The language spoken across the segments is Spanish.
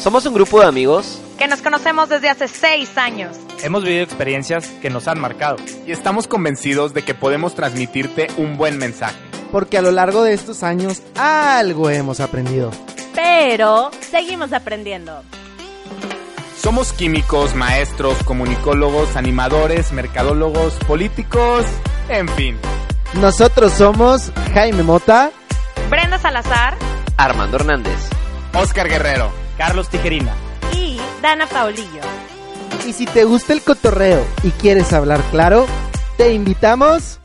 Somos un grupo de amigos que nos conocemos desde hace seis años. Hemos vivido experiencias que nos han marcado. Y estamos convencidos de que podemos transmitirte un buen mensaje. Porque a lo largo de estos años algo hemos aprendido. Pero seguimos aprendiendo. Somos químicos, maestros, comunicólogos, animadores, mercadólogos, políticos, en fin. Nosotros somos Jaime Mota, Brenda Salazar, Armando Hernández, Oscar Guerrero, Carlos Tijerina y Dana Paulillo. Y si te gusta el cotorreo y quieres hablar claro, te invitamos...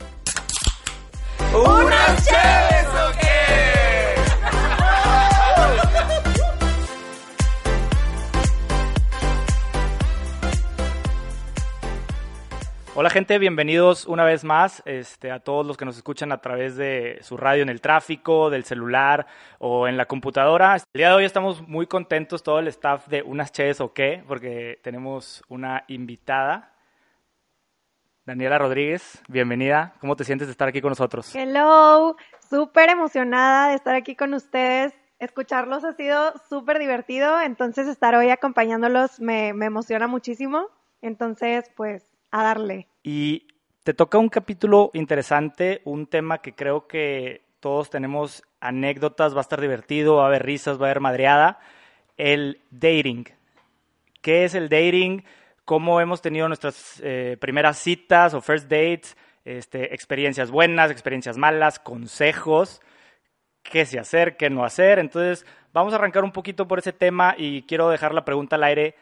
Hola gente, bienvenidos una vez más este, a todos los que nos escuchan a través de su radio en el tráfico, del celular o en la computadora. El día de hoy estamos muy contentos, todo el staff de Unas Cheves o qué, porque tenemos una invitada. Daniela Rodríguez, bienvenida. ¿Cómo te sientes de estar aquí con nosotros? Hello, súper emocionada de estar aquí con ustedes. Escucharlos ha sido súper divertido, entonces estar hoy acompañándolos me emociona muchísimo. Entonces, pues a darle. Y te toca un capítulo interesante, un tema que creo que todos tenemos anécdotas, va a estar divertido, va a haber risas, va a haber madreada, el dating. ¿Qué es el dating? ¿Cómo hemos tenido nuestras eh, primeras citas o first dates? Este, experiencias buenas, experiencias malas, consejos, qué se hacer, qué no hacer. Entonces, vamos a arrancar un poquito por ese tema y quiero dejar la pregunta al aire.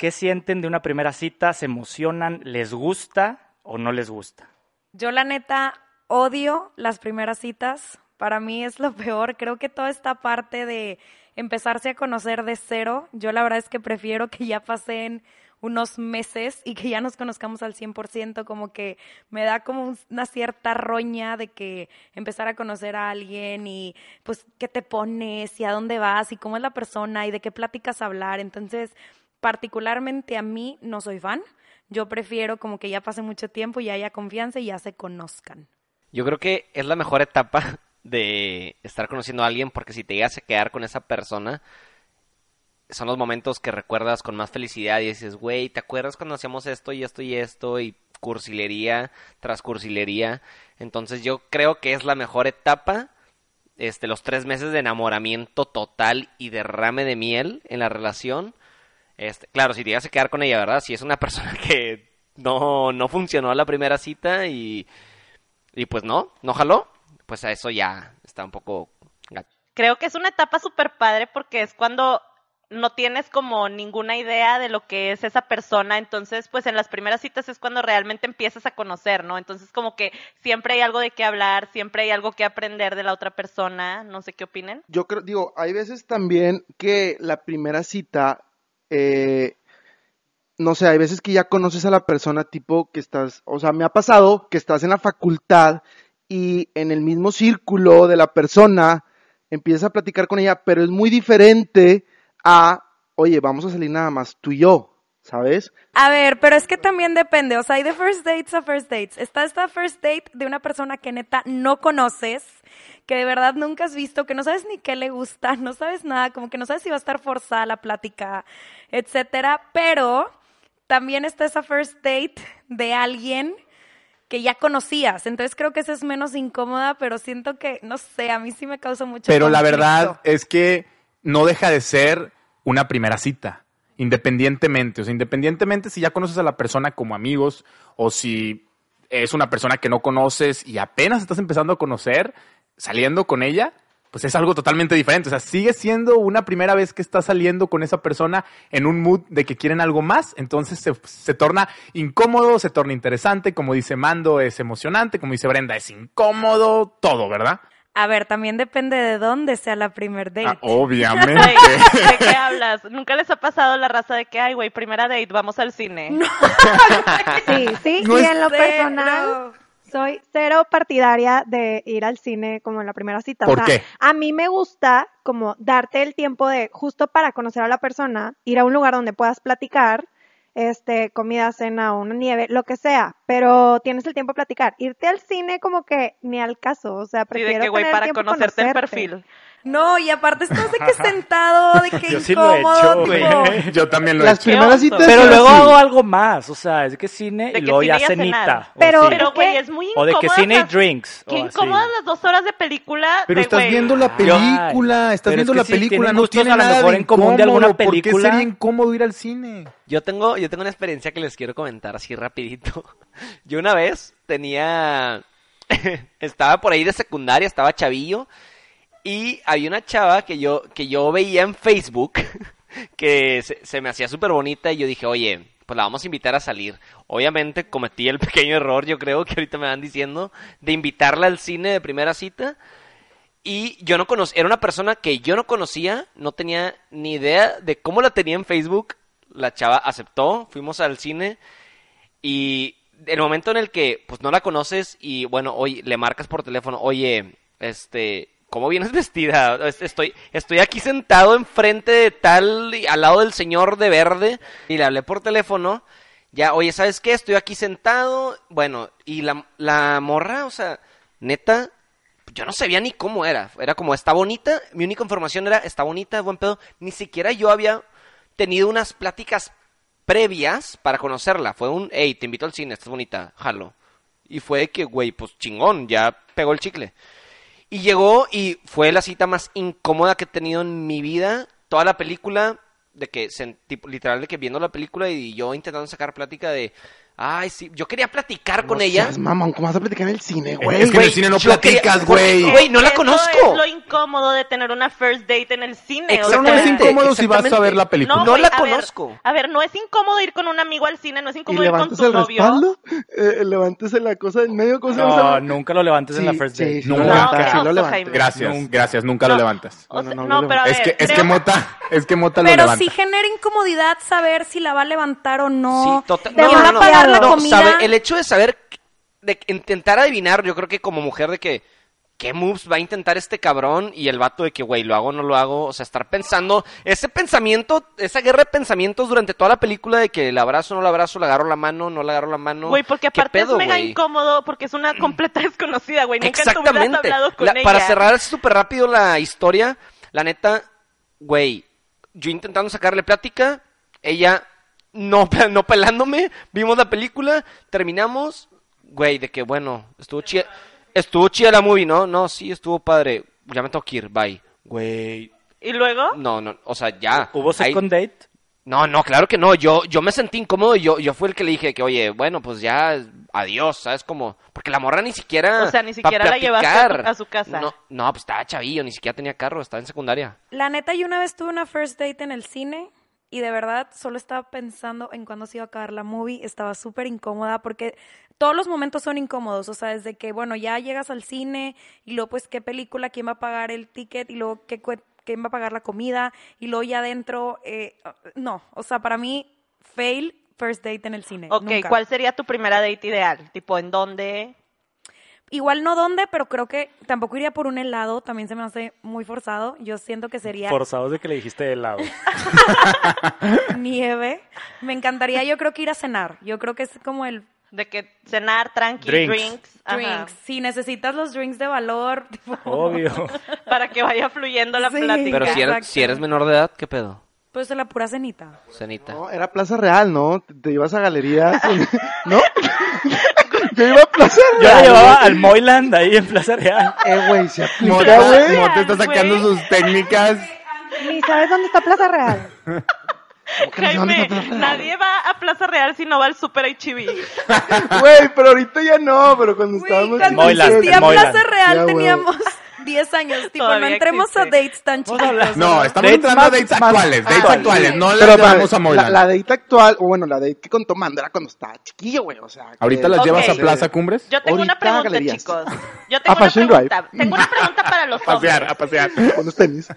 ¿Qué sienten de una primera cita? ¿Se emocionan? ¿Les gusta o no les gusta? Yo la neta odio las primeras citas. Para mí es lo peor. Creo que toda esta parte de empezarse a conocer de cero, yo la verdad es que prefiero que ya pasen unos meses y que ya nos conozcamos al 100%, como que me da como una cierta roña de que empezar a conocer a alguien y pues qué te pones y a dónde vas y cómo es la persona y de qué pláticas hablar. Entonces, particularmente a mí no soy fan. Yo prefiero como que ya pase mucho tiempo y haya confianza y ya se conozcan. Yo creo que es la mejor etapa de estar conociendo a alguien porque si te llegas a quedar con esa persona, son los momentos que recuerdas con más felicidad y dices, güey, ¿te acuerdas cuando hacíamos esto y esto y esto y cursilería tras cursilería? Entonces yo creo que es la mejor etapa, este, los tres meses de enamoramiento total y derrame de miel en la relación este, claro, si te llegas a quedar con ella, ¿verdad? Si es una persona que no, no funcionó la primera cita y, y pues no, no jaló, pues a eso ya está un poco... Creo que es una etapa súper padre porque es cuando no tienes como ninguna idea de lo que es esa persona, entonces pues en las primeras citas es cuando realmente empiezas a conocer, ¿no? Entonces como que siempre hay algo de qué hablar, siempre hay algo que aprender de la otra persona, no sé qué opinen. Yo creo, digo, hay veces también que la primera cita eh, no sé, hay veces que ya conoces a la persona tipo que estás, o sea, me ha pasado que estás en la facultad y en el mismo círculo de la persona empiezas a platicar con ella, pero es muy diferente a, oye, vamos a salir nada más tú y yo. ¿Sabes? A ver, pero es que también depende, o sea, hay de first dates a first dates. Está esta first date de una persona que neta no conoces, que de verdad nunca has visto, que no sabes ni qué le gusta, no sabes nada, como que no sabes si va a estar forzada la plática, etcétera, pero también está esa first date de alguien que ya conocías. Entonces creo que esa es menos incómoda, pero siento que, no sé, a mí sí me causa mucho Pero la verdad es que no deja de ser una primera cita, independientemente. O sea, independientemente si ya conoces a la persona como amigos o si es una persona que no conoces y apenas estás empezando a conocer, saliendo con ella, pues es algo totalmente diferente. O sea, sigue siendo una primera vez que estás saliendo con esa persona en un mood de que quieren algo más. Entonces se, torna incómodo, se torna interesante. Como dice Mando, es emocionante. Como dice Brenda, es incómodo. Todo, ¿verdad? A ver, también depende de dónde sea la primer date. Ah, obviamente. Güey, ¿De qué hablas? ¿Nunca les ha pasado la raza de que, ay, güey, primera date, vamos al cine? Sí, sí, No y en lo Cero. personal soy cero partidaria de ir al cine como en la primera cita. ¿Por o sea, qué? A mí me gusta como darte el tiempo de justo para conocer a la persona, ir a un lugar donde puedas platicar, este, comida, cena, una nieve, lo que sea, pero tienes el tiempo de platicar. Irte al cine como que ni al caso, o sea, Sí, prefiero de que, güey, tener para conocerte el perfil. No, y aparte estás de que sentado, de que Yo sí lo he incómodo, hecho, tipo, güey. Yo también lo he Las hecho. primeras citas Pero luego así. hago algo más, o sea, es que cine De y que luego cine ya y a cenar. cenita. o Pero- güey, es muy O de que cine y drinks. Qué o así. incómodas las dos horas de película. Pero de, estás güey, viendo la película, estás Pero viendo es que la sí, película, tienen no gustos tiene a lo nada mejor de en común de alguna incómodo. ¿Por qué película? sería incómodo ir al cine? Yo tengo, yo tengo una experiencia que les quiero comentar así rapidito. Yo una vez tenía, estaba por ahí de secundaria, estaba chavillo, y había una chava que yo, que yo veía en Facebook, que se, me hacía súper bonita, y yo dije, oye, pues la vamos a invitar a salir. Obviamente cometí el pequeño error, yo creo que ahorita me van diciendo, de invitarla al cine de primera cita. Y yo no conocía, era una persona que yo no conocía, no tenía ni idea de cómo la tenía en Facebook. La chava aceptó, fuimos al cine y el momento en el que pues no la conoces y bueno, oye, le marcas por teléfono, oye, este, ¿cómo vienes vestida? Estoy, estoy aquí sentado enfrente de tal, al lado del señor de verde y le hablé por teléfono. Ya, oye, ¿sabes qué? Estoy aquí sentado. Bueno, y la, la morra, o sea, neta, yo no sabía ni cómo era. Era como, está bonita. Mi única información era, está bonita, buen pedo. Ni siquiera yo había tenido unas pláticas previas para conocerla. Fue un, hey, te invito al cine, estás bonita, jalo. Y fue que, güey, pues chingón, ya pegó el chicle. Y llegó y fue la cita más incómoda que he tenido en mi vida. Toda la película, de que, literal, de que viendo la película y yo intentando sacar plática de, ay, sí, yo quería platicar con No ella. seas mamón, ¿cómo vas a platicar en el cine, güey? Es que en el cine no platicas, güey. Güey, no la Eso conozco. es lo incómodo de tener una first date en el cine. o Pero no es Exactamente, incómodo si vas a exactamente. ver la película. No, güey, la a ver, conozco. a ver, no es incómodo ir con un amigo al cine, no es ¿Y incómodo ir con tu el novio. respaldo? Eh, levantas la cosa del medio, ¿cómo se No, nunca lo levantes en la first date. sí, Nunca. lo levantas, No, lo. Gracias, Nunca. gracias, nunca lo levantas. O No, sea, no, no, no, pero a Es que, es que creo- Mota, es que Mota lo Pero levanta. sí genera incomodidad saber si la va a levantar o no. Sí, tota- ¿Quién no, la comida? sabe- el hecho de saber, de intentar adivinar, yo creo que como mujer de que, ¿qué moves va a intentar este cabrón? Y el vato de que, güey, lo hago o no lo hago, o sea, estar pensando, ese pensamiento, esa guerra de pensamientos durante toda la película de que le abrazo, no le abrazo, le agarro la mano, no le agarro la mano. Güey, porque ¿Qué aparte pedo, es mega incómodo porque es una completa desconocida, güey. Nunca Exactamente. hablado con La- ella. Para cerrar súper rápido la historia, la neta, güey, yo intentando sacarle plática, ella no, no pelándome, vimos la película, terminamos, güey, de que bueno, estuvo chida, estuvo chida la movie, ¿no? No, sí, estuvo padre, ya me tengo que ir, bye. Güey, ¿Y luego? no, no, o sea, ya. ¿Hubo Ahí- second date? no, no, claro que no. Yo, yo me sentí incómodo y yo, yo fui el que le dije que, oye, bueno, pues ya, adiós, ¿sabes? Como, porque la morra ni siquiera. O sea, ni siquiera la llevaste a tu- platicar. a su casa. No, no, pues estaba chavillo, ni siquiera tenía carro, estaba en secundaria. La neta, yo una vez tuve una first date en el cine y de verdad solo estaba pensando en cuándo se iba a acabar la movie. Estaba súper incómoda porque todos los momentos son incómodos. O sea, desde que, bueno, ya llegas al cine y luego, pues, qué película, quién va a pagar el ticket y luego qué, quién va a pagar la comida y luego ya adentro. eh, no, o sea, para mí, fail first date en el cine. Ok, nunca. ¿cuál sería tu primera date ideal? Tipo, ¿en dónde? Igual no dónde, pero creo que tampoco iría por un helado. También se me hace muy forzado. Yo siento que sería Forzados de que le dijiste helado. nieve. Me encantaría, yo creo que ir a cenar. Yo creo que es como el De que cenar, tranqui, Drinks. drinks. Si necesitas los drinks de valor, tipo, Obvio. para que vaya fluyendo la Sí. plática. Pero si eres, si eres menor de edad, ¿qué pedo? pues de la pura cenita. Cenita. No, era Plaza Real, ¿no? Te, te ibas a galerías. ¿No? Yo iba a Plaza Yo la Real. llevaba al Moyland ahí en Plaza Real. Eh, güey, se aplica, Mota, güey. Mota está sacando güey. sus técnicas. Ni sabes dónde está Plaza Real. Jaime, nadie va a Plaza Real si no va al Super H&B. Güey, pero ahorita ya no, pero cuando estábamos cuando Moyland, existía Moyland. Plaza Real Ya, güey. teníamos 10 años. Tipo, no entremos a dates tan a chiquitos. No, estamos entrando a dates actuales, dates actuales. actuales, no para- vamos a la, Moyland. la date actual, o bueno, la date que contó Mando era cuando estaba chiquillo, güey. O sea, que- ¿Ahorita las llevas a Plaza Cumbres? Yo tengo una pregunta, galerías. chicos. Yo A tengo una Fashion pregunta. Tengo una pregunta para los A pasear, hombres. a pasear. Con los tenis.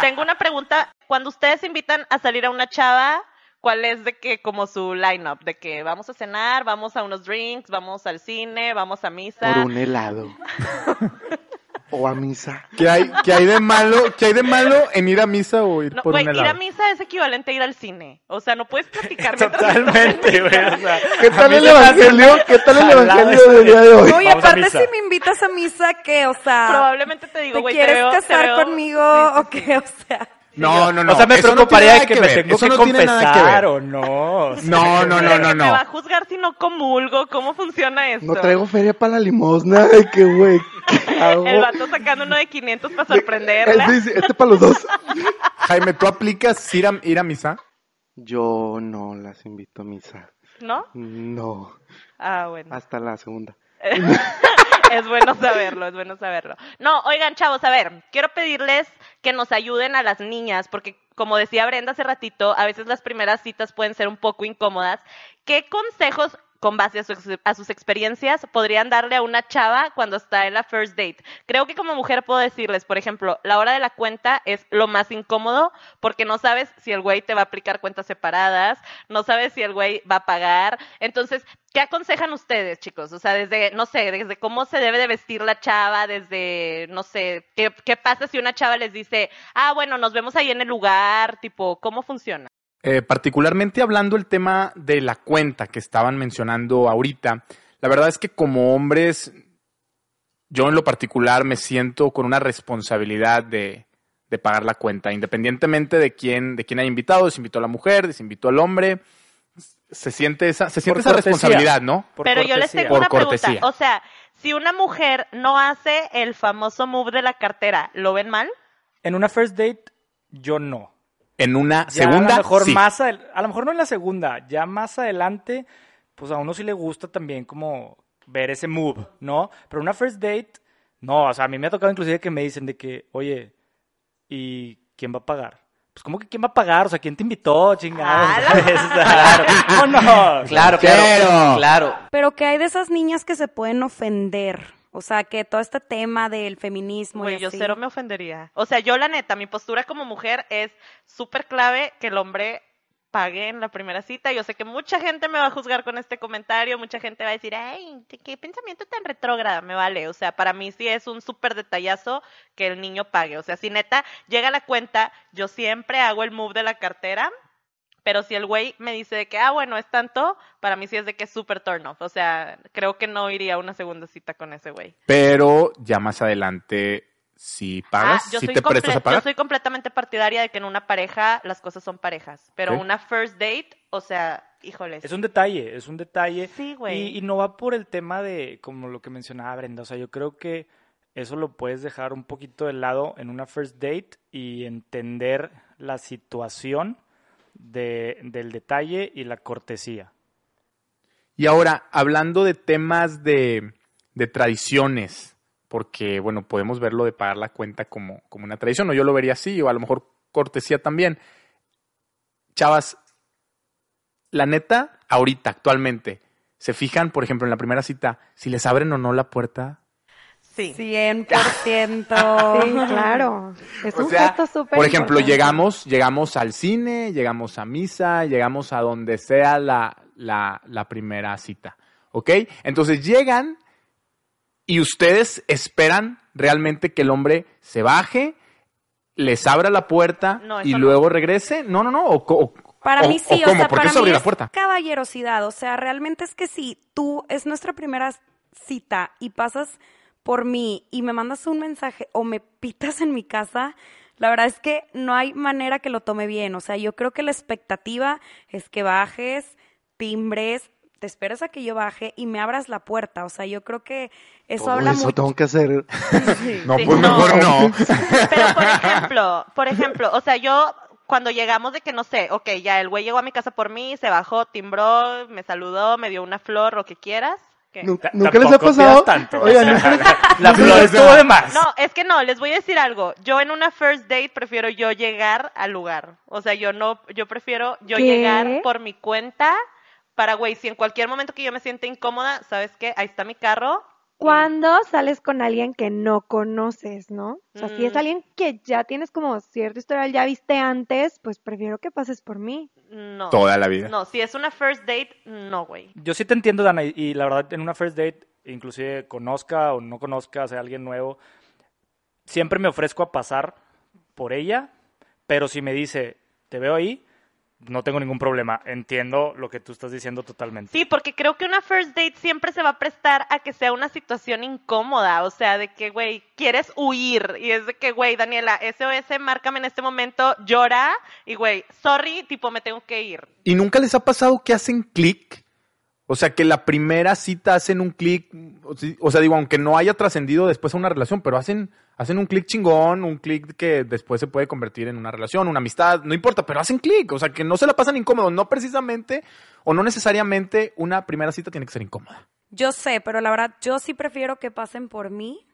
Tengo una pregunta. Cuando ustedes invitan a salir a una chava, ¿cuál es de que como su line-up? De que vamos a cenar, vamos a unos drinks, vamos al cine, vamos a misa. Por un helado. o a misa. ¿Qué hay, qué hay de malo, qué hay de malo en ir a misa o ir No, por güey, un ir a misa es equivalente a ir al cine. O sea, no puedes platicar Totalmente, güey. O sea, ¿Qué tal el evangelio? ¿Qué tal el evangelio del día de hoy? No, y aparte si me invitas a misa, ¿qué? O sea, Probablemente te digo, ¿te güey, te quieres veo- te casar veo- conmigo Sí, o sí, qué? O sea... No, no, no. o sea, me eso no preocuparía de que me tengo eso que no tiene nada que confesar ver. o no. o sea, No, no, no, no, ¿Me va a no. juzgar si no comulgo? ¿Cómo funciona esto? No traigo feria para la limosna. Ay, qué güey. El vato sacando uno de 500 para sorprenderla. dice, este para los dos. Jaime, ¿tú aplicas ir a, ir a misa? Yo no las invito a misa. ¿No? No. Ah, bueno. Hasta la segunda. es bueno saberlo, es bueno saberlo. No, oigan, chavos, a ver, quiero pedirles que nos ayuden a las niñas, porque como decía Brenda hace ratito, a veces las primeras citas pueden ser un poco incómodas. ¿Qué consejos, con base a, sus- a sus experiencias, podrían darle a una chava cuando está en la first date? Creo que como mujer puedo decirles, por ejemplo, la hora de la cuenta es lo más incómodo, porque no sabes si el güey te va a aplicar cuentas separadas, no sabes si el güey va a pagar. Entonces, ¿qué aconsejan ustedes, chicos? O sea, desde, no sé, desde cómo se debe de vestir la chava, desde, no sé, ¿qué, qué pasa si una chava les dice, ah, bueno, nos vemos ahí en el lugar, tipo, ¿cómo funciona? Eh, particularmente hablando el tema de la cuenta que estaban mencionando ahorita, la verdad es que como hombres, yo en lo particular me siento con una responsabilidad de, de pagar la cuenta, independientemente de quién, de quién haya invitado, si invitó a la mujer, si invitó al hombre, se siente esa, se siente esa cortesía. responsabilidad, ¿no? Por Pero yo les tengo Por una cortesía. pregunta. O sea, si una mujer no hace el famoso move de la cartera, ¿lo ven mal? En una first date, yo no. En una Ya segunda, a lo mejor sí. más adel- a lo mejor no en la segunda, ya más adelante, pues a uno sí le gusta también como ver ese move, ¿no? Pero una first date, no, o sea, a mí me ha tocado inclusive que me dicen de que, oye, ¿y quién va a pagar? Pues ¿cómo que quién va a pagar? O sea, ¿quién te invitó, chingada? ¡Hala! ¿O no? Claro, claro, claro. Pero que hay de esas niñas que se pueden ofender. O sea, que todo este tema del feminismo Güey, yo cero me ofendería. O sea, yo la neta, mi postura como mujer es súper clave que el hombre pague en la primera cita. Yo sé que mucha gente me va a juzgar con este comentario, mucha gente va a decir, ay, qué pensamiento tan retrógrada, me vale. O sea, para mí sí es un súper detallazo que el niño pague. O sea, si neta llega la cuenta, yo siempre hago el move de la cartera. Pero si el güey me dice de que, ah, bueno, es tanto, para mí sí es de que es súper turn off. O sea, creo que no iría a una segunda cita con ese güey. Pero ya más adelante, si pagas, Ah, yo si soy te prestas a pagar. Yo soy completamente partidaria de que en una pareja las cosas son parejas. Pero una first date, o sea, híjoles. Es un detalle, es un detalle. Sí, güey. Y, y no va por el tema de, como lo que mencionaba Brenda, o sea, yo creo que eso lo puedes dejar un poquito de lado en una first date y entender la situación de, del detalle y la cortesía. Y ahora, hablando de temas de, de tradiciones, porque, bueno, podemos verlo de pagar la cuenta como, como una tradición, o yo lo vería así, o a lo mejor cortesía también. Chavas, la neta, ahorita, actualmente, ¿se fijan, por ejemplo, en la primera cita, si les abren o no la puerta? Sí. 100%. Sí, claro. Es O un sea, gesto súper Por ejemplo, importante. llegamos, llegamos al cine, llegamos a misa, llegamos a donde sea la, la, la primera cita. ¿Ok? Entonces llegan y ustedes esperan realmente que el hombre se baje, les abra la puerta No, y no. luego regrese. No, no, no. O, o- Para o- mí sí, o sea, ¿por qué para mí abrió la es puerta? caballerosidad. O sea, realmente es que si tú es nuestra primera cita y pasas por mí y me mandas un mensaje o me pitas en mi casa, la verdad es que no hay manera que lo tome bien. O sea, yo creo que la expectativa es que bajes, timbres, te esperes a que yo baje y me abras la puerta. O sea, yo creo que eso Todo habla eso mucho. tengo que hacer. No, Sí, pues no. mejor no. Pero por ejemplo, por ejemplo, o sea, yo cuando llegamos de que no sé, ok, ya el güey llegó a mi casa por mí, se bajó, timbró, me saludó, me dio una flor, lo que quieras, ¿Nunca les ha pasado? tanto. Oigan, O ¿nunca sea, les- la flor estuvo de más. No, es que no, les voy a decir algo. Yo en una first date prefiero yo llegar al lugar. O sea, yo no, yo prefiero yo ¿Qué? llegar por mi cuenta para, güey, si en cualquier momento que yo me sienta incómoda, ¿sabes qué? Ahí está mi carro. Cuando sales con alguien que no conoces, ¿no? O sea, si es Mm. alguien que ya tienes como cierto historial, ya viste antes, pues prefiero que pases por mí. No. Toda la vida. No, si es una first date, no, güey. Yo sí te entiendo, Dana, y, y la verdad, en una first date, inclusive conozca o no conozca, sea alguien nuevo, siempre me ofrezco a pasar por ella, pero si me dice, te veo ahí, no tengo ningún problema. Entiendo lo que tú estás diciendo totalmente. Sí, porque creo que una first date siempre se va a prestar a que sea una situación incómoda, o sea, de que, güey, quieres huir y es de que, güey, Daniela, SOS, márcame en este momento, llora y, güey, sorry, tipo, me tengo que ir. ¿Y nunca les ha pasado que hacen clic? O sea, que la primera cita hacen un clic, o sea, digo, aunque no haya trascendido después a una relación, pero hacen, hacen un clic chingón, un clic que después se puede convertir en una relación, una amistad, no importa, pero hacen clic, o sea, que no se la pasan incómodo, no precisamente o no necesariamente una primera cita tiene que ser incómoda. Yo sé, pero la verdad, yo sí prefiero que pasen por mí.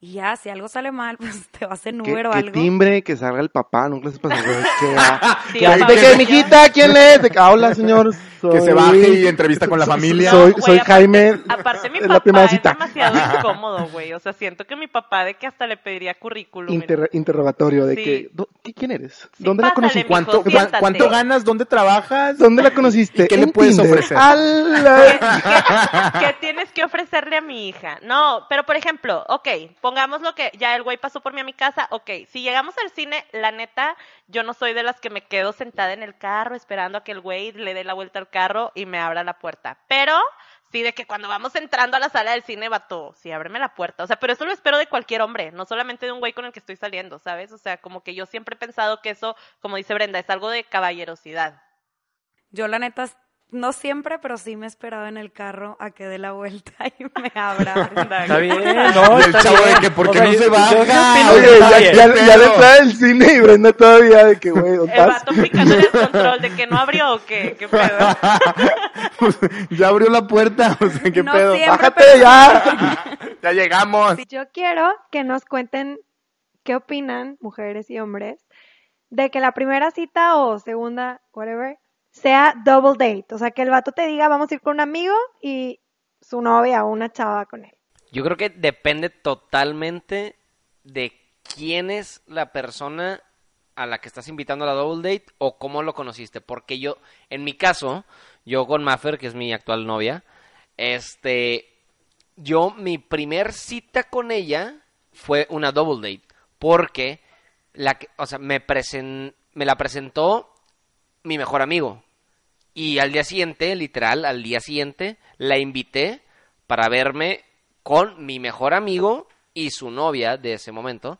Y ya, si algo sale mal, pues te vas en ¿Qué, Uber o qué algo. timbre, que salga el papá, nunca les güey, que, ah, Sí, que, de que, que- mijita, ¿quién es? De que, ah, hola, señor. Que se soy- baje y entrevista con la soy- familia. Soy, soy Jaime. Aparte, mi la papá es cita. demasiado incómodo, güey. O sea, siento que mi papá de que hasta le pediría currículum. Inter- interrogatorio de Sí. que, "¿Dó- ¿qui- ¿quién eres? Sí, ¿Dónde la conociste? mijo, ¿Cuánto, siéntate. ¿Cuánto ganas? ¿Dónde trabajas? ¿Dónde la conociste? ¿Y qué le puedes Tinder. ofrecer? ¡Ala! ¿Qué tienes que ofrecerle a mi hija? No, pero por ejemplo, ok, pongamos lo que ya el güey pasó por mí a mi casa, ok, si llegamos al cine, la neta, yo no soy de las que me quedo sentada en el carro esperando a que el güey le dé la vuelta al carro y me abra la puerta. Pero sí, de que cuando vamos entrando a la sala del cine, vato, sí, ábreme la puerta. O sea, pero eso lo espero de cualquier hombre, no solamente de un güey con el que estoy saliendo, ¿sabes? O sea, como que yo siempre he pensado que eso, como dice Brenda, es algo de caballerosidad. Yo la neta, no siempre, pero sí me he esperado en el carro a que dé la vuelta y me abra. Está bien, no, Y el chavo de que, ¿por qué no se baja? Oye, ya, ya, ¿qué ya le trae el cine y Brenda todavía de que, güey, ¿dónde El estás? vato picando el control de que no abrió o qué, qué pedo. ya abrió la puerta, o sea, ¿qué No pedo? siempre, ¡Bájate pero- ya! ya llegamos. Yo quiero que nos cuenten qué opinan, mujeres y hombres, de que la primera cita o segunda, whatever, sea double date. O sea, que el vato te diga, vamos a ir con un amigo y su novia o una chava con él. Yo creo que depende totalmente de quién es la persona a la que estás invitando a la double date o cómo lo conociste. Porque yo, en mi caso, yo con Maffer, que es mi actual novia, este, yo mi primer cita con ella fue una double date. Porque, la que, o sea, me, presen- me la presentó mi mejor amigo. Y al día siguiente, literal, al día siguiente, la invité para verme con mi mejor amigo y su novia de ese momento.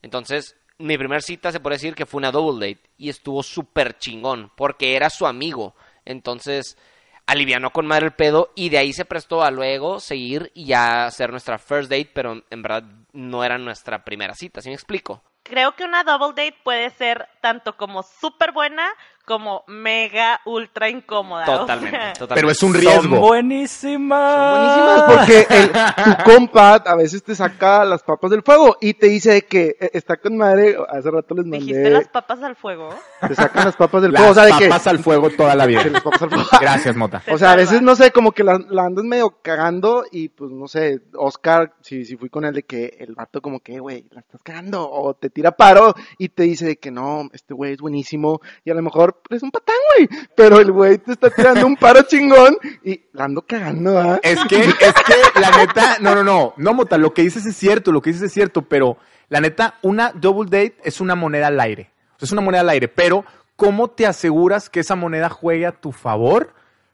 Entonces, mi primer cita se puede decir que fue una double date y estuvo súper chingón porque era su amigo. Entonces, alivianó con madre el pedo y de ahí se prestó a luego seguir y ya hacer nuestra first date, pero en verdad no era nuestra primera cita, ¿sí me explico? Creo que una double date puede ser tanto como súper buena como mega ultra incómoda. o Totalmente, sea, totalmente. Pero es un Son riesgo. buenísimas. Buenísimas porque el- tu compa a veces te saca las papas del fuego y te dice que eh, está con madre, hace rato les Dijiste mandé, las papas al fuego. te sacan las papas del Las fuego, o sea, de que papas al fuego toda la vida. que las papas al fuego. Gracias, Mota. O sea, a veces, no sé, como que la, la andas medio cagando y pues, no sé, Oscar, si, si fui con él de que el vato como que, güey, la estás cagando o te tira paro y te dice de que no, este güey es buenísimo y a lo mejor es un patán, güey, pero el güey te está tirando un paro chingón y la ando cagando, ¿ah? Es que, es que, la neta, no, no, no, no, Mota, lo que dices es cierto, lo que dices es cierto, pero la neta, una double date es una moneda al aire. Es una moneda al aire, pero ¿cómo te aseguras que esa moneda juegue a tu favor?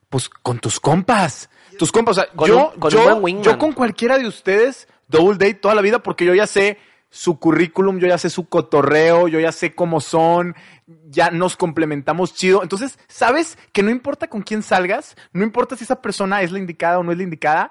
Pues con tus compas. Tus compas, o sea, Con yo, un- con yo, yo con cualquiera de ustedes, double date toda la vida, porque yo ya sé su currículum, yo ya sé su cotorreo, yo ya sé cómo son, ya nos complementamos chido. Entonces, ¿sabes que no importa con quién salgas, no importa si esa persona es la indicada o no es la indicada,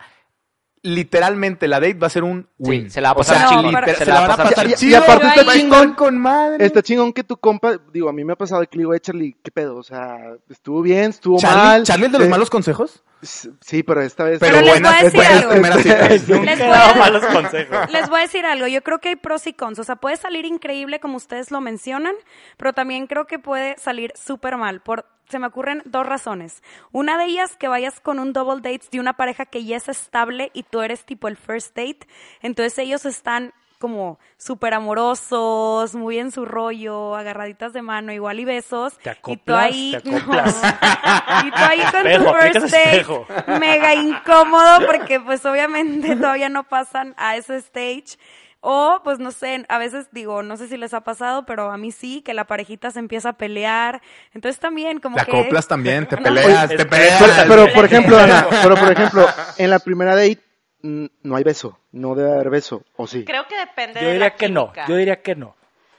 literalmente la date va a ser un win. Sí, se la va a O sea, pasar No, chido. pero- se se la va a pasar Y- y- y chido. aparte está chingón, con madre. está chingón que tu compa, digo, a mí me ha pasado que le digo, "Eh, Charlie, ¿qué pedo? O sea, estuvo bien, estuvo Charlie, mal. Charlie, el de los Eh, malos consejos. Sí, pero esta vez... Pero les voy a decir buenas algo. Les voy a- malos consejos. Les voy a decir algo, yo creo que hay pros y cons, o sea, puede salir increíble como ustedes lo mencionan, pero también creo que puede salir súper mal, por, se me ocurren dos razones. Una de ellas, que vayas con un double date de una pareja que ya es estable y tú eres tipo el first date, entonces ellos están como súper amorosos, muy en su rollo, agarraditas de mano, igual y besos. Te y tú acoplas, ahí, te acoplas. No. y tú ahí con Espejo, tu first date, mega incómodo porque pues obviamente todavía no pasan a ese stage. O, pues no sé, a veces digo, no sé si les ha pasado, pero a mí sí, que la parejita se empieza a pelear. Entonces también como Te que... acoplas también, te No. peleas, Oye, te peleas. Pero, pero, por ejemplo, Ana, pero por ejemplo, en la primera date no hay beso, no debe haber beso, ¿o sí? Creo que depende Yo de diría la que no, química. yo diría que no.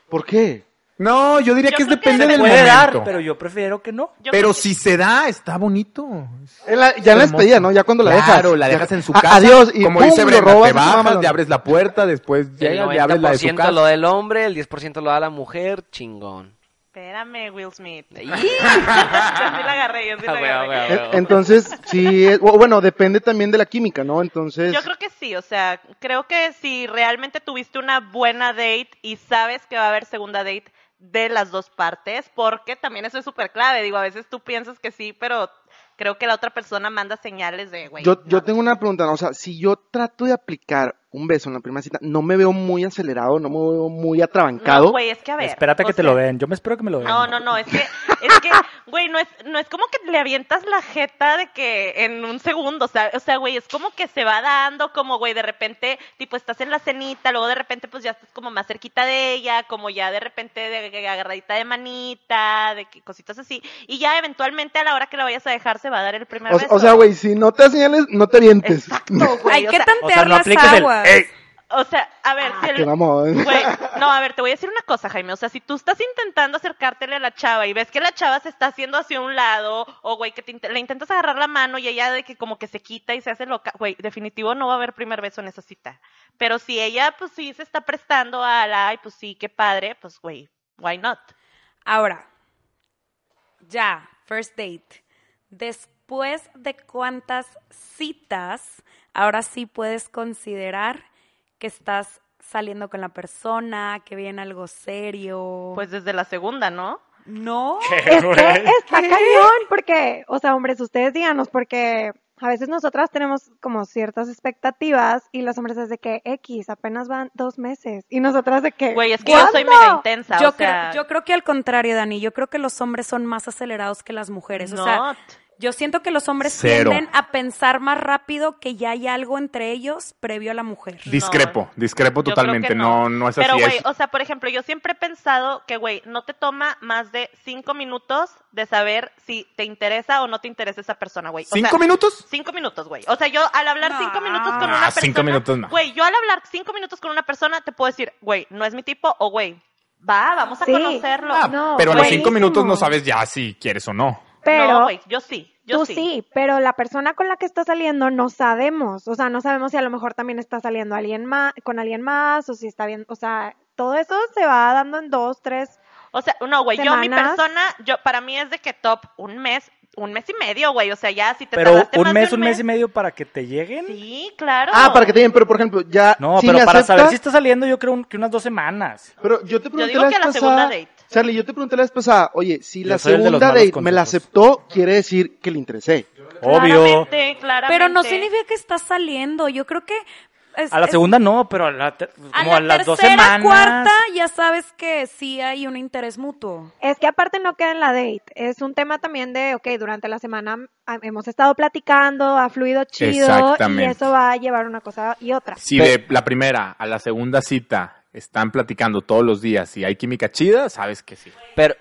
¿Por qué? No, yo diría Yo que es creo que depende se del Puede momento. dar, pero yo prefiero que no. Yo Pero creo que- si se da, está bonito. En la- ya en la Hermoso. despedida, ¿no? Ya cuando la dejas. Claro, la Ya- dejas en su A- casa. Adiós, y como pum, dice lo Brenda, robas, te bajas, le abres la puerta, después El llegas, le abres la de su 90% casa. lo del hombre, el 10% lo da la mujer, chingón. Espérame, Will Smith. Yo sí la agarré, yo sí la Ah, agarré. Entonces, sí, es- o- bueno, depende también de la química, ¿no? Entonces, Yo creo que sí, o sea, creo que si realmente tuviste una buena date y sabes que va a haber segunda date de las dos partes, porque también eso es súper clave, digo, a veces tú piensas que sí, pero creo que la otra persona manda señales de, güey. yo, yo tengo una pregunta, ¿no? o sea, si yo trato de aplicar un beso en la primera cita, no me veo muy acelerado, no me veo muy atrabancado. No, güey, es que a ver. Espérate que te lo den. Yo me espero que me lo den. No, no, no, es que, es que, güey, no es, no es como que le avientas la jeta de que en un segundo, o sea, o sea, güey, es como que se va dando, como, güey, de repente, tipo, estás en la cenita, luego de repente, pues ya estás como más cerquita de ella, como ya de repente de, de agarradita de manita, de que cositas así, y ya eventualmente a la hora que la vayas a dejar se va a dar el primer O, beso. o sea, güey, si no te señales, no te vientes. Exacto, güey, Hay o que sea, tantear o sea, no las el, o sea, a ver, si el-. Güey, no, a ver, te voy a decir una cosa, Jaime. O sea, si tú estás intentando acercártele a la chava y ves que la chava se está haciendo hacia un lado, o güey, que te le intentas agarrar la mano y ella de que como que se quita y se hace loca, güey, definitivo no va a haber primer beso en esa cita. Pero si ella, pues sí, se está prestando a la, ay, pues sí, qué padre, pues güey, why not? Ahora, ya, first date. Después de cuántas citas, ahora sí puedes considerar que estás saliendo con la persona, que viene algo serio. Pues desde la segunda, ¿no? no. Es que está cañón, porque, o sea, hombres, ustedes díganos, porque a veces nosotras tenemos como ciertas expectativas y los hombres es de que X, apenas van dos meses. Y nosotras de que. Güey, es que yo soy mega intensa, Yo, o sea, creo, yo creo que al contrario, Dani, yo creo que los hombres son más acelerados que las mujeres. O sea, not. Yo siento que los hombres Cero. tienden a pensar más rápido que ya hay algo entre ellos previo a la mujer. Discrepo, discrepo totalmente. No, no es Pero, así. güey, es- o sea, por ejemplo, yo siempre he pensado que, güey, no te toma más de cinco minutos de saber si te interesa o no te interesa esa persona, güey. ¿Cinco sea, minutos? Cinco minutos, güey. O sea, yo al hablar No. cinco minutos con Ah, una persona. cinco minutos no. Güey, yo al hablar cinco minutos con una persona te puedo decir, güey, no es mi tipo o, güey, va, vamos a Sí. conocerlo. Ah, No, pero a los cinco minutos no sabes ya si quieres o no. Pero. No, güey, yo sí. Yo Tú sí. sí. pero la persona con la que está saliendo no sabemos, o sea, no sabemos si a lo mejor también está saliendo alguien más, con alguien más, o si está bien, o sea, todo eso se va dando en dos, tres, O sea, no, güey, yo mi persona, yo para mí es de que top un mes, un mes y medio, güey. O sea, ya si te Pero tardaste un más mes, de un mes y medio para que te lleguen. Sí, claro. Ah, para que te digan, pero por ejemplo, ya. No, si pero para saber si está saliendo yo creo un- que unas dos semanas. Pero yo te pregunté digo la que la pasada, segunda date. Charlie, yo te pregunté la vez pasada, oye, si Yo la segunda date me la aceptó, quiere decir que le interesé. Obvio. Claramente, claramente. Pero no significa que estás saliendo. Yo creo que. es- A la es- segunda no, pero a, la a como la a las dos tercera, semanas. cuarta, ya sabes que sí hay un interés mutuo. Es que aparte no queda en la date, es un tema también de, ok, durante la semana ah, hemos estado platicando, ha fluido chido y eso va a llevar una cosa y otra. Si de la primera a la segunda cita están platicando todos los días y hay química chida, sabes que sí. Pero,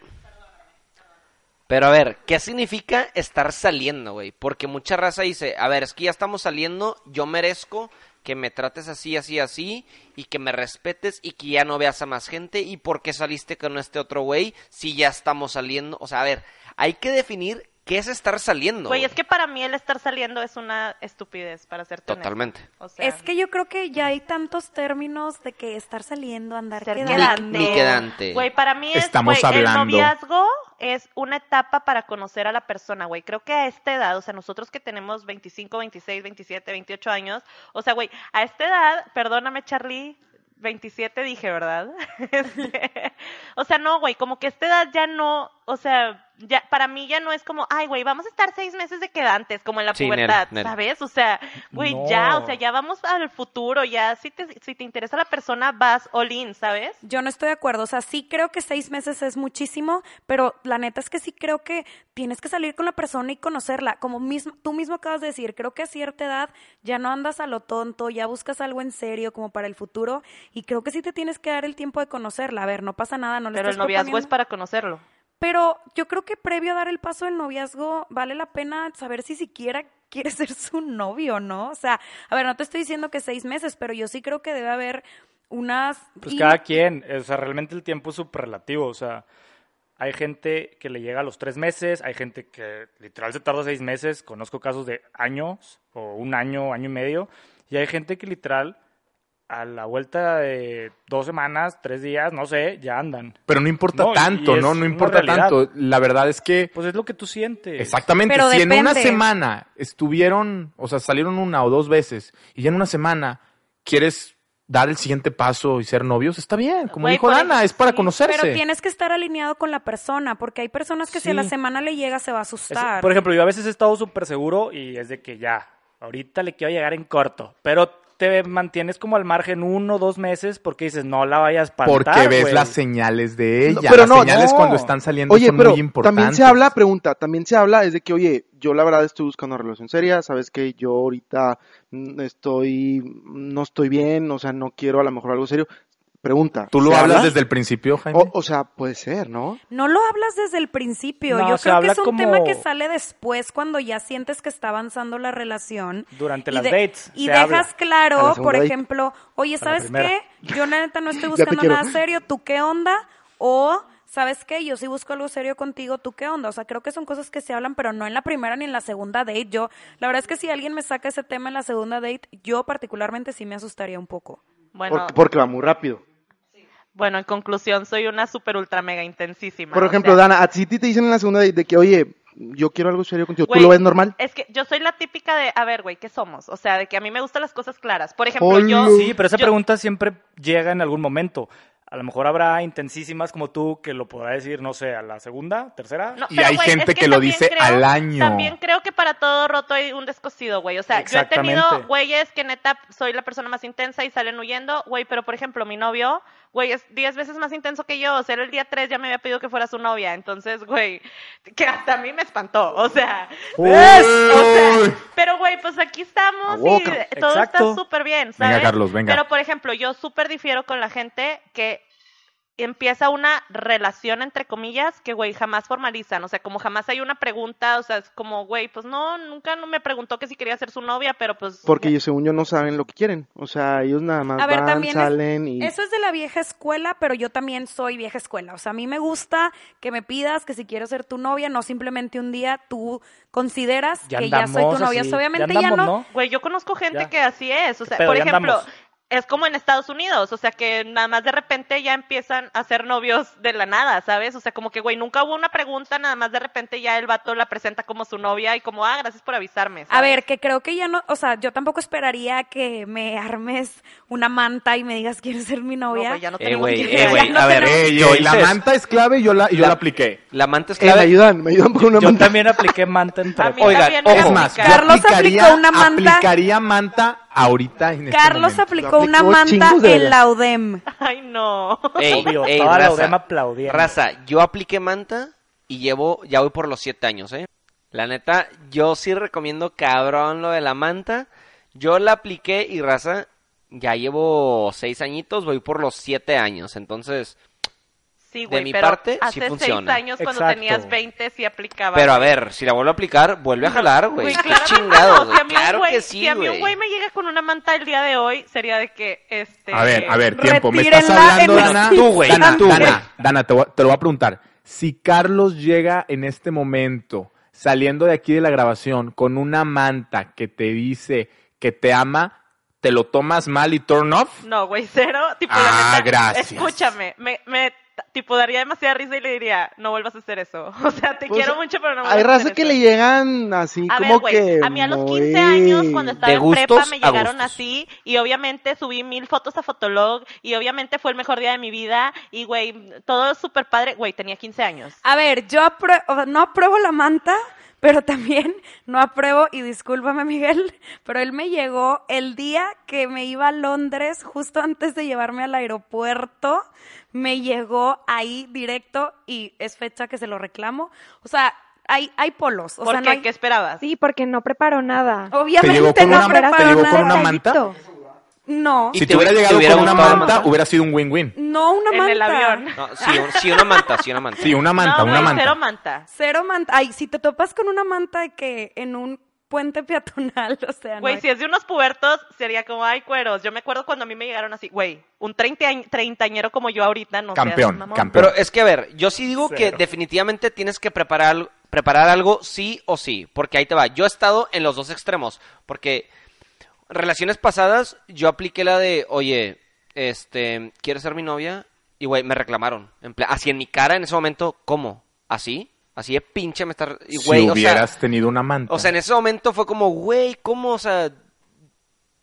pero a ver, ¿qué significa estar saliendo, güey? Porque mucha raza dice, a ver, es que ya estamos saliendo, yo merezco que me trates así, así, así, y que me respetes y que ya no veas a más gente, y por qué saliste con este otro güey si ya estamos saliendo. O sea, a ver, hay que definir ¿Qué es estar saliendo? Güey, es que para mí el estar saliendo es una estupidez, para serte honesta. Totalmente. O sea, Es que yo creo que ya hay tantos términos de que estar saliendo, andar ser quedando. quedante. Ni quedante. Güey, para mí es, Estamos güey, el hablando. noviazgo es una etapa para conocer a la persona, güey. Creo que a esta edad, o sea, nosotros que tenemos 25, 26, 27, 28 años, o sea, güey, a esta edad, perdóname, Charlie, 27 dije, ¿verdad? Este, o sea, no, güey, como que a esta edad ya no, o sea, ya para mí ya no es como, ay, güey, vamos a estar seis meses de quedantes, como en la Sí, pubertad, nel, nel. ¿sabes? O sea, güey, No. ya, o sea, ya vamos al futuro, ya, si te, si te interesa la persona, vas all in, ¿sabes? Yo no estoy de acuerdo. O sea, sí creo que seis meses es muchísimo, pero la neta es que sí creo que tienes que salir con la persona y conocerla. Como mismo, tú mismo acabas de decir, creo que a cierta edad ya no andas a lo tonto, ya buscas algo en serio como para el futuro y creo que sí te tienes que dar el tiempo de conocerla. A ver, no pasa nada, no le Pero el noviazgo es para conocerlo. Pero yo creo que previo a dar el paso del noviazgo, vale la pena saber si siquiera quiere ser su novio, ¿no? O sea, a ver, no te estoy diciendo que seis meses, pero yo sí creo que debe haber unas... Pues cada quien, o sea, realmente el tiempo es súper relativo, o sea, hay gente que le llega a los tres meses, hay gente que literal se tarda seis meses, conozco casos de años, o un año, año y medio, y hay gente que literal a la vuelta de dos semanas, tres días, no sé, ya andan. Pero no importa No, tanto, ¿no? No importa tanto. La verdad es que Pues es lo que tú sientes. Exactamente. Pero si en una semana estuvieron, o sea, salieron una o dos veces y ya en una semana quieres dar el siguiente paso y ser novios, está bien. Como Güey, dijo Dana, ej- es para sí, conocerse. Pero tienes que estar alineado con la persona, porque hay personas que si a la semana le llega se va a Es- asustar. por ejemplo, yo a veces he estado súper seguro y es de que ya, ahorita le quiero llegar en corto, pero te mantienes como al margen uno o dos meses porque dices, no la vayas a espantar, Porque ves las señales de ella. No, pero las no, señales no. cuando están saliendo Oye, son pero muy importantes. también se habla, pregunta, también se habla es de que, oye, yo la verdad estoy buscando una relación seria, sabes que yo ahorita mm, estoy, no estoy bien, o sea, no quiero a lo mejor algo serio. Pregunta. ¿Tú lo ¿se hablas habla? desde el principio, Jaime? O, o sea, puede ser, ¿no? No lo hablas desde el principio. No, Yo se creo que es un como- tema que sale después cuando ya sientes que está avanzando la relación. Durante las de- dates Y se dejas habla. Claro, por date. ejemplo, oye, ¿sabes qué? Yo la neta no estoy buscando nada serio. ¿Tú qué onda? O, ¿sabes qué? Yo sí busco algo serio contigo. ¿Tú qué onda? O sea, creo que son cosas que se hablan, pero no en la primera ni en la segunda date. Yo, la verdad es que si alguien me saca ese tema en la segunda date, yo particularmente sí me asustaría un poco. Bueno, Porque, porque va muy rápido. Bueno, en conclusión, soy una super ultra mega intensísima. Por o ejemplo, sea, Dana, a ti te dicen en la segunda de, de que, oye, yo quiero algo serio contigo, ¿tú lo ves normal? Es que yo soy la típica de, a ver, güey, ¿qué somos? O sea, de que a mí me gustan las cosas claras. Por ejemplo, Hola. yo... Sí, pero esa yo- pregunta siempre llega en algún momento. A lo mejor habrá intensísimas como tú que lo podrá decir, no sé, a la segunda, tercera. No, Y pero, hay güey, gente es que lo también dice creo- al año. También creo que para todo roto hay un descosido, güey. O sea, yo he tenido güeyes que neta soy la persona más intensa y salen huyendo, güey, pero por ejemplo, mi novio, güey, es 10 veces más intenso que yo. O sea, el día 3 ya me había pedido que fuera su novia. Entonces, güey, que hasta a mí me espantó. O sea, Uy. o sea, pero güey, pues aquí estamos y todo Exacto. está súper bien, Venga, ¿sabes? Carlos, venga. Pero por ejemplo, yo súper difiero con la gente que empieza una relación entre comillas que güey jamás formalizan, o sea, como jamás hay una pregunta, o sea, es como güey, pues no, nunca no me preguntó que si quería ser su novia, pero pues Porque ellos, según yo, no saben lo que quieren. O sea, ellos nada más A ver, van, también es- salen y... Eso es de la vieja escuela, pero yo también soy vieja escuela. O sea, a mí me gusta que me pidas que si quiero ser tu novia, no simplemente un día tú consideras Ya que ya soy tu novia. así, obviamente ya andamos, no. ¿no? Güey, yo conozco gente Ya. que así es, o sea, Pero por ejemplo, andamos. Es como en Estados Unidos, o sea, que nada más de repente ya empiezan a ser novios de la nada, ¿sabes? O sea, como que, güey, nunca hubo una pregunta, nada más de repente ya el vato la presenta como su novia y como, ah, gracias por avisarme. A ver, que creo que ya no, o sea, yo tampoco esperaría que me armes una manta y me digas quieres ser mi No, novia. güey, ya no Eh, tenemos que- eh, no a ver, Ey, yo la manta es clave y yo la, y yo la, apliqué. La manta es Eh, me clave. ayudan, me ayudan por una Yo manta. también apliqué manta en Oigan, me ojo. Más, yo Carlos aplicaría, aplicó una manta. aplicaría manta ahorita en este Carlos aplicó una manta de en la UDEM. Ay, no. Ey, Obvio, ey, toda la raza, UDEM aplaudiendo. Raza, yo apliqué manta y llevo, ya voy por los siete años, ¿eh? La neta, yo sí recomiendo cabrón lo de la manta. Yo la apliqué y raza, ya llevo seis añitos, voy por los siete años. Entonces, Sí, De güey, mi pero parte, sí hace seis funciona. años cuando Exacto. tenías 20 sí aplicaba. pero a ver, si la vuelvo a aplicar, vuelve a jalar, güey. Güey, Qué güey. Si a mí un Claro güey- que sí, Si a mí un güey. me llega con una manta el día de hoy, sería de que, este... A ver, a ver, tiempo. ¿Me estás hablando, Dana? Tú, güey, Dana, tú, Dana, güey. Dana, te, voy- te lo voy a preguntar. Si Carlos llega en este momento saliendo de aquí de la grabación con una manta que te dice que te ama, ¿te lo tomas mal y turn off? No, güey, cero. Tipo, Ah, la neta, gracias. Escúchame, me, me, tipo, daría demasiada risa y le diría, no vuelvas a hacer eso. O sea, te Pues, quiero mucho, pero no vuelvas Hay a hacer que eso. le llegan así A como ver, güey, que. a mí a los muy- 15 años, cuando estaba en prepa, me llegaron así y obviamente subí mil fotos a Fotolog y obviamente fue el mejor día de mi vida y, güey, todo súper padre. Güey, tenía 15 años. A ver, yo apruebo, o sea, no apruebo la manta, pero también no apruebo, y discúlpame Miguel, pero él me llegó el día que me iba a Londres, justo antes de llevarme al aeropuerto, me llegó ahí directo y es fecha que se lo reclamo. O sea, hay, hay polos, o ¿Por sea, qué? no hay... ¿Qué esperabas? Sí, porque no preparó nada. Obviamente ¿Te llegó con no una- preparó te llegó nada. con una manta? No, ¿Y Si te te hubiera te llegado hubiera con una manta, manta? hubiera sido un win-win. no una en manta. el avión. No, sí, un- sí, una manta, sí, una manta. Sí, una manta, no, una manta. cero manta. Cero manta. Ay, si te topas con una manta de que en un puente peatonal, o sea, no Güey, hay- si es de unos pubertos, sería como, ay, cueros. Yo me acuerdo cuando a mí me llegaron así, güey, un treinta- treintañero como yo ahorita, no seas Campeón, mamón. campeón. Pero es que, a ver, yo sí digo que definitivamente tienes que preparar, preparar algo sí o sí, porque ahí te va. Yo he estado en los dos extremos, porque relaciones pasadas yo apliqué la de, oye, este, ¿quieres ser mi novia? Y, güey, me reclamaron. En así en mi cara en ese momento, ¿cómo? ¿Así? Así de pinche me está... y, güey, si o sea, hubieras tenido una manta. o sea, en ese momento fue como, güey, ¿cómo? O sea,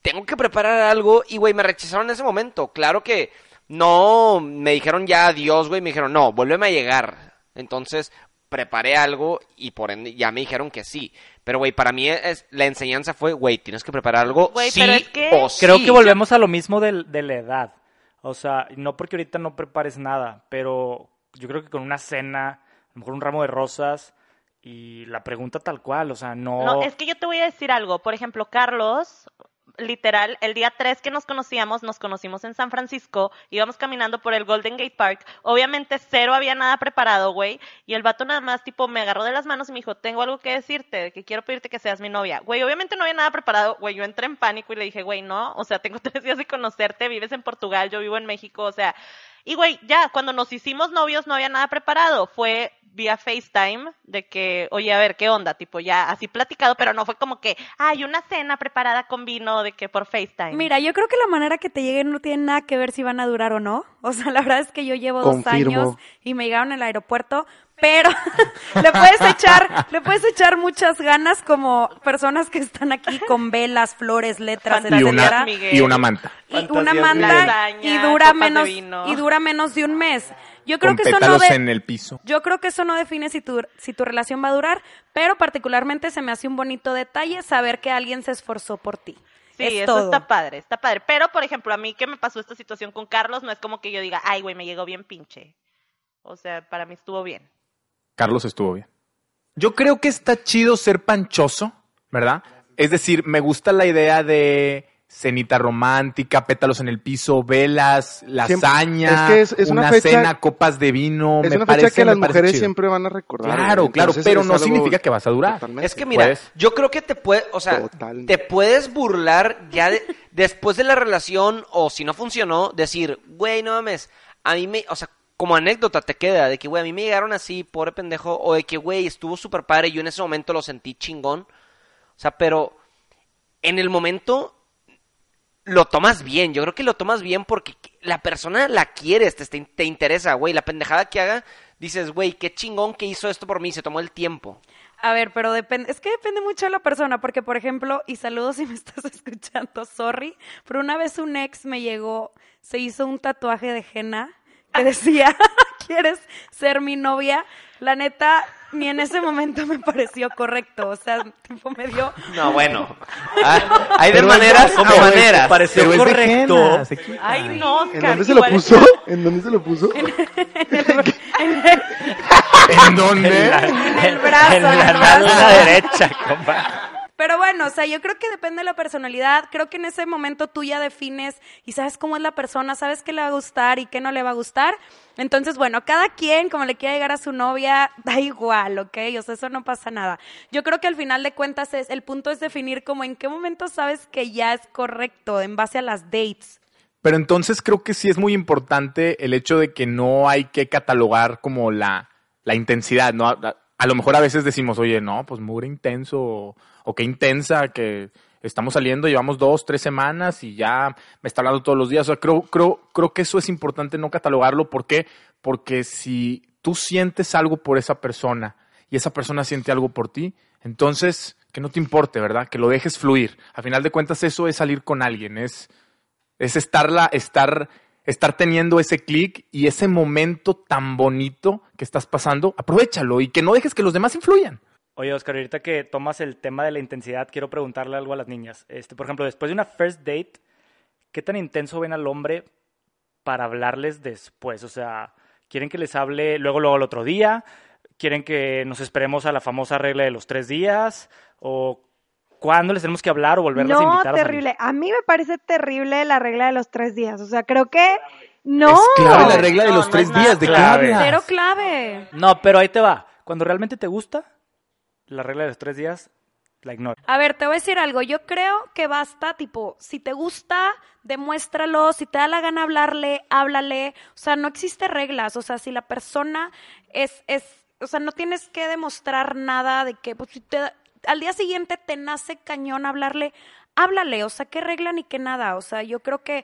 tengo que preparar algo y, güey, me rechazaron en ese momento. Claro que no me dijeron ya adiós, güey, me dijeron, no, vuélveme a llegar. Entonces, preparé algo y por ende ya me dijeron que sí. Pero, güey, para mí es, la enseñanza fue, güey, tienes que preparar algo Güey, sí pero es que- o sí. Creo que volvemos a lo mismo del- de, la edad. O sea, no porque ahorita no prepares nada, pero yo creo que con una cena, a lo mejor un ramo de rosas y la pregunta tal cual, o sea, no... No, es que yo te voy a decir algo. Por ejemplo, Carlos, literal, el día 3 que nos conocíamos, nos conocimos en San Francisco, íbamos caminando por el Golden Gate Park. Obviamente, cero había nada preparado, güey. Y el vato nada más, tipo, me agarró de las manos y me dijo, tengo algo que decirte, que quiero pedirte que seas mi novia. Güey, obviamente no había nada preparado, güey. Yo entré en pánico y le dije, güey, no, o sea, tengo tres días de conocerte, vives en Portugal, yo vivo en México, o sea. Y güey, ya, cuando nos hicimos novios no había nada preparado. Fue vía FaceTime de que, oye, a ver, ¿qué onda? Tipo, ya así platicado, pero no fue como que, hay una cena preparada con vino de que por FaceTime. Mira, yo creo que la manera que te lleguen no tiene nada que ver si van a durar o no. O sea, la verdad es que yo llevo dos años y me llegaron al aeropuerto, pero le puedes echar, le puedes echar muchas ganas como personas que están aquí con velas, flores, letras, y, etcétera. una, y una manta. Y una manta y dura menos y dura menos de un mes. Yo creo con que eso no de- en el piso. yo creo que eso no define si tu, si tu relación va a durar, pero particularmente se me hace un bonito detalle saber que alguien se esforzó por ti. Sí, Es eso todo. está padre, está padre. Pero, por ejemplo, a mí que me pasó esta situación con Carlos, no es como que yo diga, ay, güey, me llegó bien pinche. O sea, para mí estuvo bien. Carlos estuvo bien. Yo creo que está chido ser panchoso, ¿verdad? Es decir, me gusta la idea de cenita romántica, pétalos en el piso, velas, lasaña, es que es- es una una, fecha- cena, copas de vino. Es me una parece, fecha que las mujeres chido. siempre van a recordar. Claro, claro, pero no significa que vas a durar. totalmente. Es que mira, Puedes. yo creo que te puede, o sea, Totalmente. te puedes burlar ya de- después de la relación o si no funcionó, decir, güey, no mames, a mí me, o sea, como anécdota te queda de que, güey, a mí me llegaron así, pobre pendejo, o de que, güey, estuvo súper padre, yo en ese momento lo sentí chingón. O sea, pero en el momento lo tomas bien, yo creo que lo tomas bien porque la persona la quieres, te, te interesa, güey, la pendejada que haga, dices, güey, qué chingón que hizo esto por mí, se tomó el tiempo. A ver, pero depende, es que depende mucho de la persona, porque por ejemplo, y saludos si me estás escuchando, sorry, pero una vez un ex me llegó, se hizo un tatuaje de henna que decía, ¿quieres ser mi novia? La neta, ni en ese momento me pareció correcto, o sea, tipo me dio... No, bueno. Ah, hay de Pero maneras pero es- maneras. pareció Pero es de correcto. henna, se quita. Ay, no, ¿En Oscar, dónde se lo puso? ¿En dónde se lo puso? ¿En dónde? En la, En el brazo, en en el la brazo. nalga derecha, compa. Pero bueno, o sea, yo creo que depende de la personalidad. Creo que en ese momento tú ya defines y sabes cómo es la persona, sabes qué le va a gustar y qué no le va a gustar. Entonces, bueno, cada quien, como le quiera llegar a su novia, da igual, ¿ok? O sea, eso no pasa nada. Yo creo que al final de cuentas es, el punto es definir como en qué momento sabes que ya es correcto en base a las dates. Pero entonces creo que sí es muy importante el hecho de que no hay que catalogar como la, la intensidad, ¿no? A lo mejor a veces decimos, oye, no, pues mugre intenso, o, qué intensa, que estamos saliendo, llevamos dos, tres semanas y ya me está hablando todos los días. O sea, creo, creo, creo que eso es importante no catalogarlo. ¿Por qué? Porque si tú sientes algo por esa persona y esa persona siente algo por ti, entonces que no te importe, ¿verdad? Que lo dejes fluir. A final de cuentas, eso es salir con alguien, es, es estarla, estar, estar teniendo ese clic y ese momento tan bonito que estás pasando, aprovechalo y que no dejes que los demás influyan. Oye, Oscar, ahorita que tomas el tema de la intensidad, quiero preguntarle algo a las niñas. Este, por ejemplo, después de una first date, ¿qué tan intenso ven al hombre para hablarles después? O sea, ¿quieren que les hable luego, luego el otro día? ¿Quieren que nos esperemos a la famosa regla de los tres días? ¿O cuándo les tenemos que hablar o volverlas a No, invitar? a salir? terrible. A mí me parece terrible la regla de los tres días. O sea, creo que no. Es clave la regla de No, los no tres días. ¿De clave. Cero clave. No, pero ahí te va. Cuando realmente te gusta, la regla de los tres días la ignora. A ver, te voy a decir algo. Yo creo que basta, tipo, si te gusta, demuéstralo. Si te da la gana hablarle, háblale. O sea, no existe reglas. O sea, si la persona es, es, o sea, no tienes que demostrar nada de que, pues, si te, al día siguiente te nace cañón hablarle, háblale. O sea, qué regla ni qué nada. O sea, yo creo que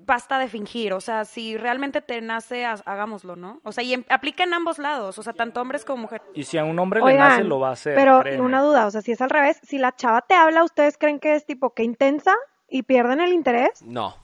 basta de fingir. O sea, si realmente te nace, ha- hagámoslo, ¿no? O sea, y en- aplica en ambos lados. O sea, tanto hombres como mujeres. Y si a un hombre le nace, lo va a hacer. pero créeme. una duda, o sea, si es al revés, si la chava te habla, ¿ustedes creen que es tipo que intensa y pierden el interés? No.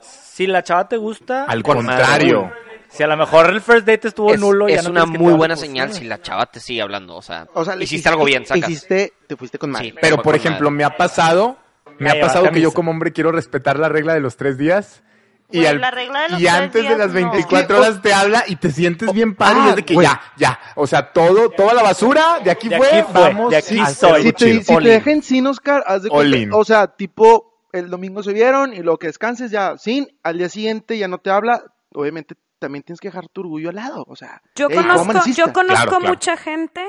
Si la chava te gusta, Al con madre. contrario. Si a lo mejor el first date estuvo Es, nulo, ya es no una muy buena señal sí. si la chava te sigue hablando. O sea, O sea, le hiciste algo bien, sacas. Hiciste, te fuiste con madre. Sí. Pero, por ejemplo, madre. me ha pasado, me ha pasado que yo como hombre quiero respetar la regla de los tres días. Y, Güey, al- la regla de los y tres antes de las no. 24 horas te habla y te sientes bien padre Ah, y es de que ya, ya. O sea, todo, toda la basura de aquí De fue, aquí fue, vamos de aquí a soy. Si te, si te dejan sin Oscar, haz de cuenta, o sea, tipo, el domingo se vieron y lo que descanses ya sin, al día siguiente ya no te habla, obviamente también tienes que dejar tu orgullo al lado, o sea, Yo "Ey, ¿cómo conozco, amaneciste?". yo conozco Claro, claro. mucha gente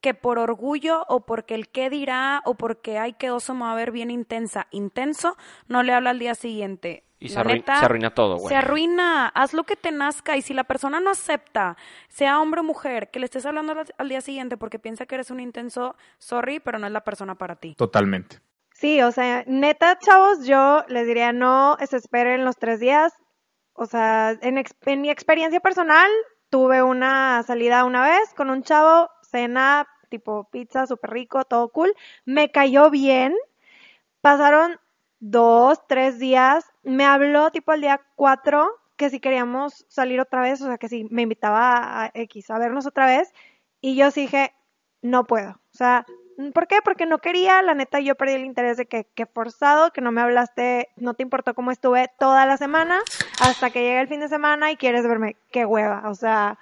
que por orgullo o porque el qué dirá o porque ay que oso me va a ver bien intensa, intenso, no le habla al día siguiente. Y se, neta, se arruina todo, güey. Se arruina, haz lo que te nazca y si la persona no acepta, sea hombre o mujer, que le estés hablando al, al día siguiente porque piensa que eres un intenso, sorry, pero no es la persona para ti. Totalmente. Sí, o sea, neta, chavos, yo les diría no se esperen los tres días. O sea, en, mi experiencia personal, tuve una salida una vez con un chavo, cena, tipo pizza, súper rico, todo cool. Me cayó bien. Pasaron dos, tres días. Me habló tipo al día cuatro que si queríamos salir otra vez, o sea, que si me invitaba a X a vernos otra vez. Y yo sí dije, no puedo. O sea, ¿por qué? Porque no quería, la neta yo perdí el interés de que, que forzado, que no me hablaste, no te importó cómo estuve toda la semana, hasta que llegue el fin de semana y quieres verme, qué hueva, o sea,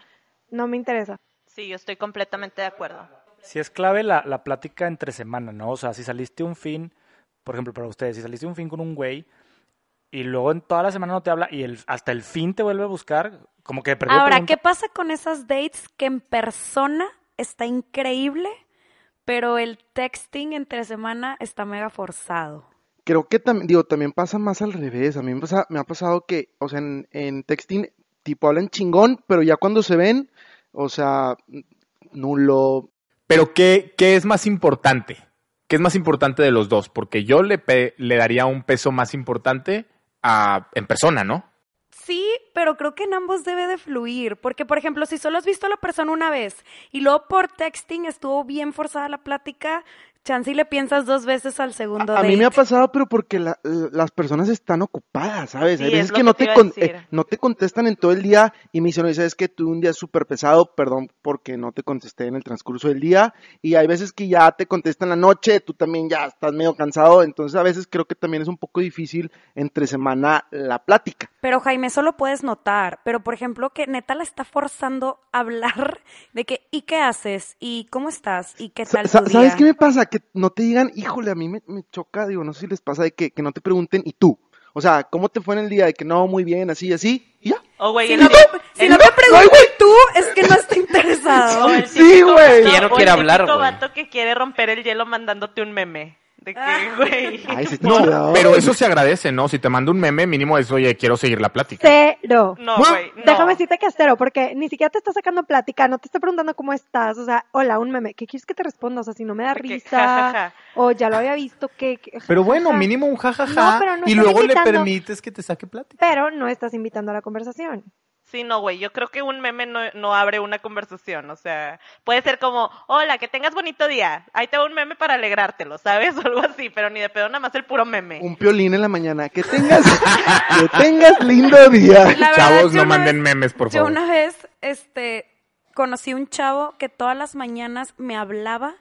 no me interesa. Sí, yo estoy completamente de acuerdo. Si es clave la, la plática entre semana, ¿no? O sea, si saliste un fin, por ejemplo, para ustedes, si saliste un fin con un güey y luego en toda la semana no te habla y el, hasta el fin te vuelve a buscar, como que perdió Ahora, pregunta. ¿qué pasa con esas dates que en persona está increíble, pero el texting entre semana está mega forzado? Creo que también, digo, también pasa más al revés. A mí me, pasa- me ha pasado que, o sea, en, en texting, tipo, hablan chingón, pero ya cuando se ven, o sea, nulo. Pero ¿qué, qué es más importante? ¿Qué es más importante de los dos? Porque yo le, pe- le daría un peso más importante a, en persona, ¿no? Sí, pero creo que en ambos debe de fluir, porque por ejemplo, si solo has visto a la persona una vez y luego por texting estuvo bien forzada la plática, chance y le piensas dos veces al segundo A, a mí me ha date. pasado, pero porque la- las personas están ocupadas, ¿sabes? Sí, Hay es veces que que no te con- eh, no te contestan en todo el día y me dicen, oye, ¿sabes que tuve un día súper pesado? Perdón porque no te contesté en el transcurso del día. Y hay veces que ya te contestan en la noche, tú también ya estás medio cansado. Entonces a veces creo que también es un poco difícil entre semana la plática. Pero Jaime, eso lo puedes notar, pero por ejemplo que neta la está forzando a hablar de que ¿y qué haces? ¿Y cómo estás? ¿Y qué tal sa- tu ¿Sabes qué me pasa? Que no te digan, híjole, a mí me, me choca, digo, no sé si les pasa de que, que no te pregunten, ¿y tú? O sea, ¿cómo te fue en el día? De que no, muy bien, así, así, y ya. O güey, Si el no, si no te pregunto tú, es que no está interesado. Sí, güey. ya no o el quiere hablar, güey. vato que quiere romper el hielo mandándote un meme. De que, güey. Ay, sí está No, pero eso se agradece, ¿no? Si te mando un meme, mínimo es, oye, quiero seguir la plática. Cero. No, güey. No. Déjame decirte que es cero, porque ni siquiera te está sacando plática, no te está preguntando cómo estás, o sea, hola, un meme, ¿qué quieres que te responda? O sea, si no me da risa, ja, ja, ja. o ya lo había visto, que... Pero bueno, mínimo un jajaja. No, pero no y luego le permites que te saque plática. Pero no estás invitando a la conversación. Sí, no, güey. Yo creo que un meme no, no abre una conversación. O sea, puede ser como, hola, que tengas bonito día. Ahí te va un meme para alegrártelo, ¿sabes? O algo así, pero ni de pedo, nada más el puro meme. Un piolín en la mañana. Que tengas, que tengas lindo día. Verdad, Chavos, yo no una manden vez- memes, por Yo favor. una vez, este, conocí un chavo que todas las mañanas me hablaba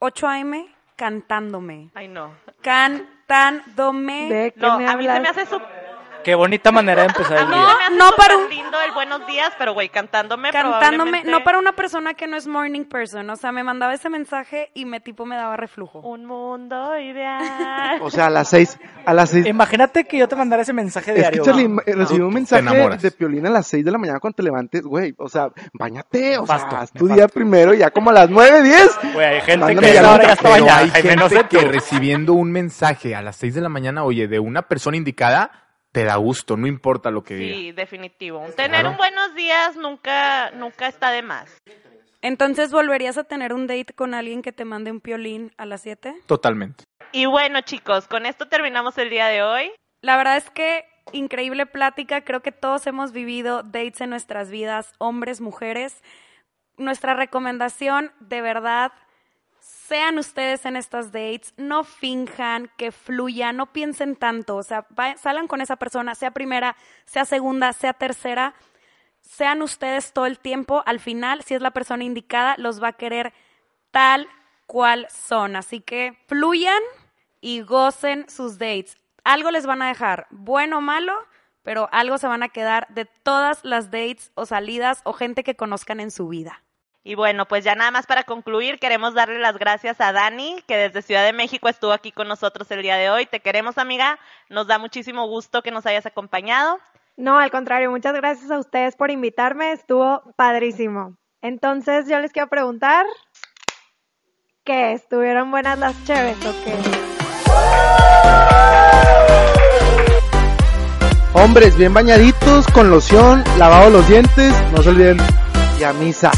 8 a.m. cantándome. Ay, no. Cantándome. ¿De qué No, me a mí se me hace súper... Qué bonita manera de empezar el día. no, súper para un- lindo el buenos días, pero güey, cantándome Cantándome, probablemente no para una persona que no es morning person, o sea, me mandaba ese mensaje y me tipo me daba reflujo. Un mundo ideal. O sea, a las seis, a las seis. Imagínate que yo te mandara ese mensaje Es diario. que Charlie, güey. eh, recibí un mensaje de Piolín a las 6 de la mañana cuando te levantes, güey. O sea, bañate, o sea, haz tu día nefasto. primero y ya como a las 9, 10. Güey, hay gente que ya está bañada. hay no gente sé que tú. recibiendo un mensaje a las 6 de la mañana, oye, de una persona indicada, te da gusto, no importa lo que diga. Sí, definitivo. Tener Claro. un buenos días nunca, nunca está de más. Entonces, ¿volverías a tener un date con alguien que te mande un piolín a las 7? Totalmente. Y bueno, chicos, con esto terminamos el día de hoy. La verdad es que increíble plática, creo que todos hemos vivido dates en nuestras vidas, hombres, mujeres. Nuestra recomendación, de verdad, sean ustedes en estas dates, no finjan, que fluya, no piensen tanto, o sea, va- salgan con esa persona, sea primera, sea segunda, sea tercera, sean ustedes todo el tiempo, al final, si es la persona indicada, los va a querer tal cual son, así que fluyan y gocen sus dates. Algo les van a dejar, bueno o malo, pero algo se van a quedar de todas las dates o salidas o gente que conozcan en su vida. Y bueno, pues ya nada más para concluir, queremos darle las gracias a Dani, que desde Ciudad de México estuvo aquí con nosotros el día de hoy. Te queremos, amiga. Nos da muchísimo gusto que nos hayas acompañado. No, al contrario, muchas gracias a ustedes por invitarme, estuvo padrísimo. Entonces yo les quiero preguntar, ¿qué? ¿Estuvieron buenas las chéves o qué? Hombres bien bañaditos, con loción, lavado los dientes, no se olviden, y a misa.